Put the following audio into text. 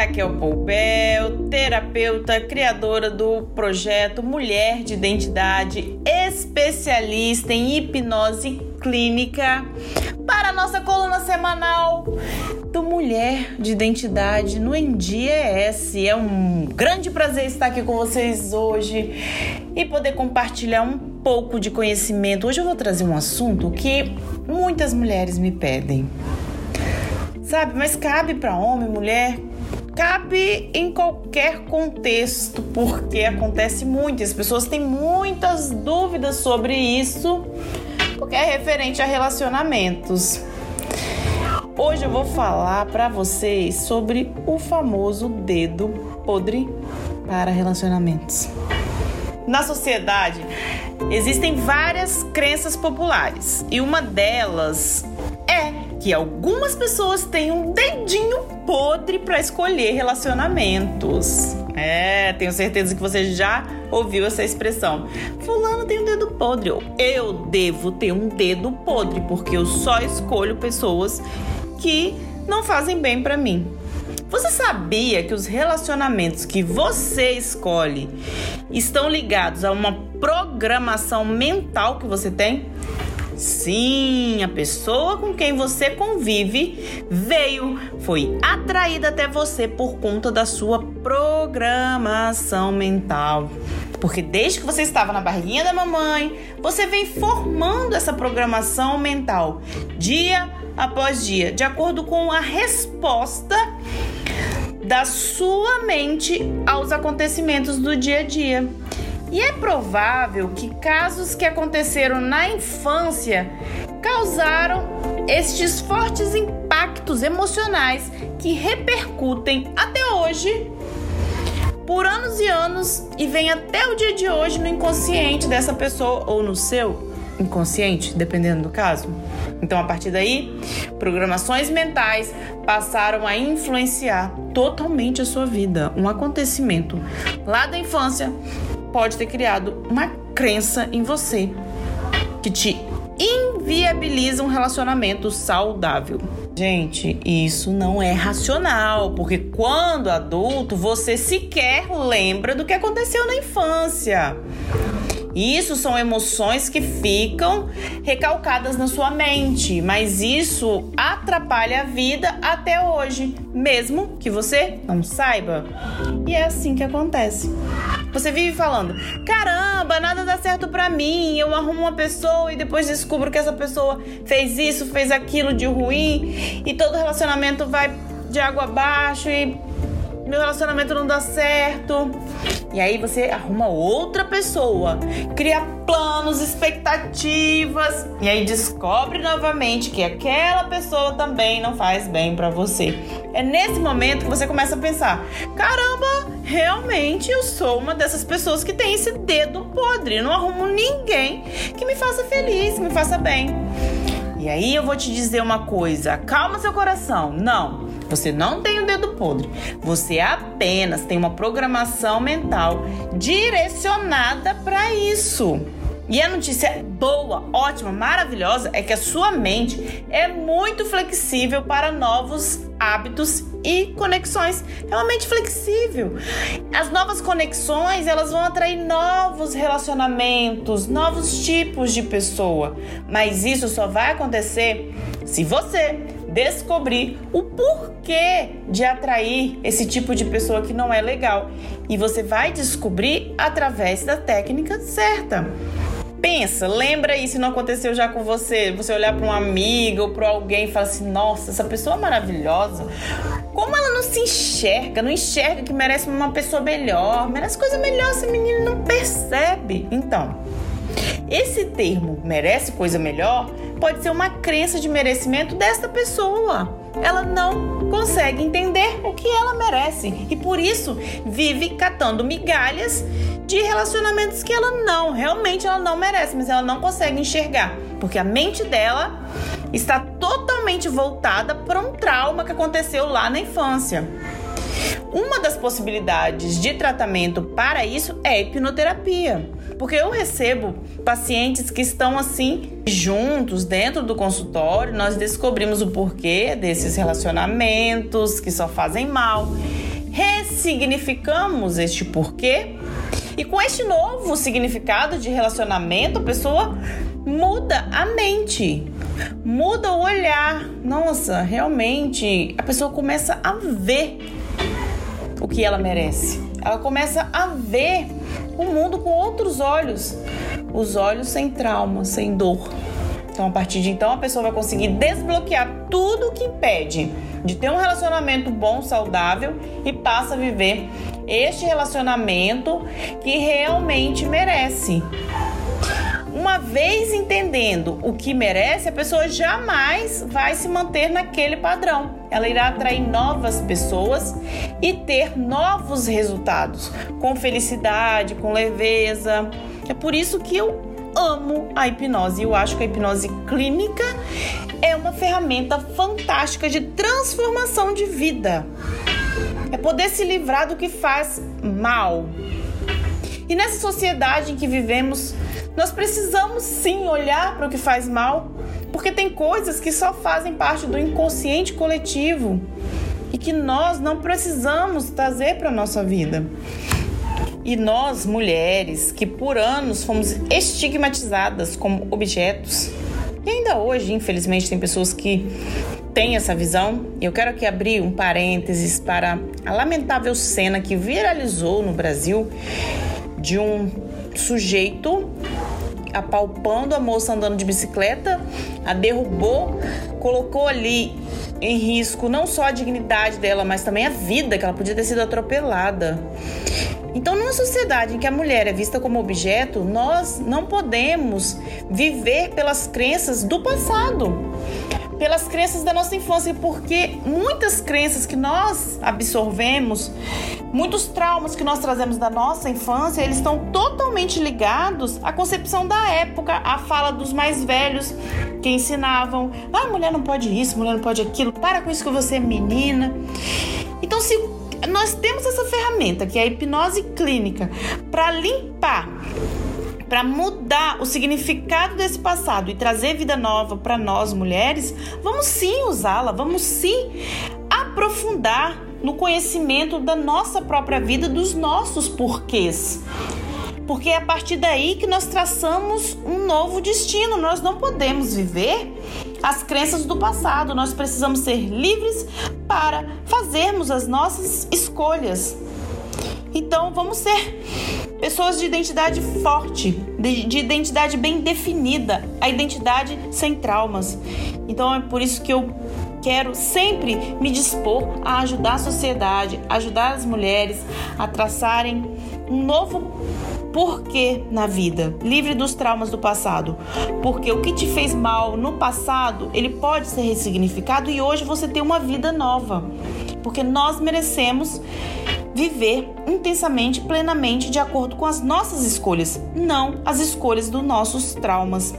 Raquel Poupel, terapeuta, criadora do projeto Mulher de Identidade, especialista em hipnose clínica, para a nossa coluna semanal do Mulher de Identidade no NDS. É um grande prazer estar aqui com vocês hoje e poder compartilhar um pouco de conhecimento. Hoje eu vou trazer um assunto que muitas mulheres me pedem. Sabe, mas cabe para homem, mulher, cabe em qualquer contexto, porque acontece muito. As pessoas têm muitas dúvidas sobre isso, porque é referente a relacionamentos. Hoje eu vou falar para vocês sobre o famoso dedo podre para relacionamentos. Na sociedade existem várias crenças populares e uma delas que algumas pessoas têm um dedinho podre para escolher relacionamentos. É, tenho certeza que você já ouviu essa expressão. Fulano tem um dedo podre. Eu devo ter um dedo podre porque eu só escolho pessoas que não fazem bem para mim. Você sabia que os relacionamentos que você escolhe estão ligados a uma programação mental que você tem? Sim, a pessoa com quem você convive veio, foi atraída até você por conta da sua programação mental. Porque desde que você estava na barriguinha da mamãe, você vem formando essa programação mental dia após dia, de acordo com a resposta da sua mente aos acontecimentos do dia a dia. E é provável que casos que aconteceram na infância causaram estes fortes impactos emocionais que repercutem até hoje por anos e anos e vem até o dia de hoje no inconsciente dessa pessoa ou no seu inconsciente, dependendo do caso. Então, a partir daí, programações mentais passaram a influenciar totalmente a sua vida. Um acontecimento lá da infância pode ter criado uma crença em você que te inviabiliza um relacionamento saudável. Gente, isso não é racional, porque quando adulto você sequer lembra do que aconteceu na infância. Isso são emoções que ficam recalcadas na sua mente, mas isso atrapalha a vida até hoje, mesmo que você não saiba. E é assim que acontece. Você vive falando: caramba, nada dá certo pra mim. Eu arrumo uma pessoa e depois descubro que essa pessoa fez isso, fez aquilo de ruim, e todo relacionamento vai de água abaixo e meu relacionamento não dá certo. E aí você arruma outra pessoa, cria planos, expectativas e aí descobre novamente que aquela pessoa também não faz bem para você. É nesse momento que você começa a pensar: caramba, realmente eu sou uma dessas pessoas que tem esse dedo podre. Eu não arrumo ninguém que me faça feliz, me faça bem. E aí eu vou te dizer uma coisa: calma seu coração. Não. Você não tem o dedo podre. Você apenas tem uma programação mental direcionada para isso. E a notícia boa, ótima, maravilhosa é que a sua mente é muito flexível para novos hábitos e conexões. É uma mente flexível. As novas conexões, elas vão atrair novos relacionamentos, novos tipos de pessoa. Mas isso só vai acontecer se você descobrir o porquê de atrair esse tipo de pessoa que não é legal. E você vai descobrir através da técnica certa. Pensa, lembra aí se não aconteceu já com você, você olhar para um amigo ou para alguém e falar assim: "Nossa, essa pessoa é maravilhosa. Como ela não se enxerga, não enxerga que merece uma pessoa melhor, merece coisa melhor, esse menino não percebe". Então, esse termo merece coisa melhor pode ser uma crença de merecimento desta pessoa. Ela não consegue entender o que ela merece e por isso vive catando migalhas de relacionamentos que ela não, realmente ela não merece, mas ela não consegue enxergar, porque a mente dela está totalmente voltada para um trauma que aconteceu lá na infância. Uma das possibilidades de tratamento para isso é a hipnoterapia. Porque eu recebo pacientes que estão assim juntos dentro do consultório, nós descobrimos o porquê desses relacionamentos que só fazem mal. ressignificamos este porquê e com este novo significado de relacionamento, a pessoa muda a mente, muda o olhar. Nossa, realmente a pessoa começa a ver o que ela merece. Ela começa a ver o mundo com outros olhos, os olhos sem trauma, sem dor. Então, a partir de então, a pessoa vai conseguir desbloquear tudo o que impede de ter um relacionamento bom, saudável e passa a viver este relacionamento que realmente merece. Uma vez entendendo o que merece, a pessoa jamais vai se manter naquele padrão. Ela irá atrair novas pessoas e ter novos resultados, com felicidade, com leveza. É por isso que eu amo a hipnose. Eu acho que a hipnose clínica é uma ferramenta fantástica de transformação de vida. É poder se livrar do que faz mal. E nessa sociedade em que vivemos, nós precisamos sim olhar para o que faz mal, porque tem coisas que só fazem parte do inconsciente coletivo e que nós não precisamos trazer para a nossa vida. E nós, mulheres, que por anos fomos estigmatizadas como objetos, e ainda hoje, infelizmente, tem pessoas que têm essa visão. Eu quero aqui abrir um parênteses para a lamentável cena que viralizou no Brasil de um sujeito apalpando a moça andando de bicicleta, a derrubou, colocou ali em risco não só a dignidade dela, mas também a vida, que ela podia ter sido atropelada. Então, numa sociedade em que a mulher é vista como objeto, nós não podemos viver pelas crenças do passado, pelas crenças da nossa infância, porque muitas crenças que nós absorvemos, muitos traumas que nós trazemos da nossa infância, eles estão totalmente ligados à concepção da época, à fala dos mais velhos que ensinavam: ah, mulher não pode isso, mulher não pode aquilo, para com isso que você é menina. Então, se nós temos essa ferramenta que é a hipnose clínica para limpar para mudar o significado desse passado e trazer vida nova para nós mulheres, vamos sim usá-la, vamos sim aprofundar no conhecimento da nossa própria vida, dos nossos porquês. Porque é a partir daí que nós traçamos um novo destino. Nós não podemos viver as crenças do passado. Nós precisamos ser livres para fazermos as nossas escolhas. Então, vamos ser pessoas de identidade forte, de, de, identidade bem definida, a identidade sem traumas. Então, é por isso que eu quero sempre me dispor a ajudar a sociedade, ajudar as mulheres a traçarem um novo por que na vida? Livre dos traumas do passado. Porque o que te fez mal no passado, ele pode ser ressignificado e hoje você tem uma vida nova. Porque nós merecemos viver intensamente, plenamente, de acordo com as nossas escolhas, não as escolhas dos nossos traumas.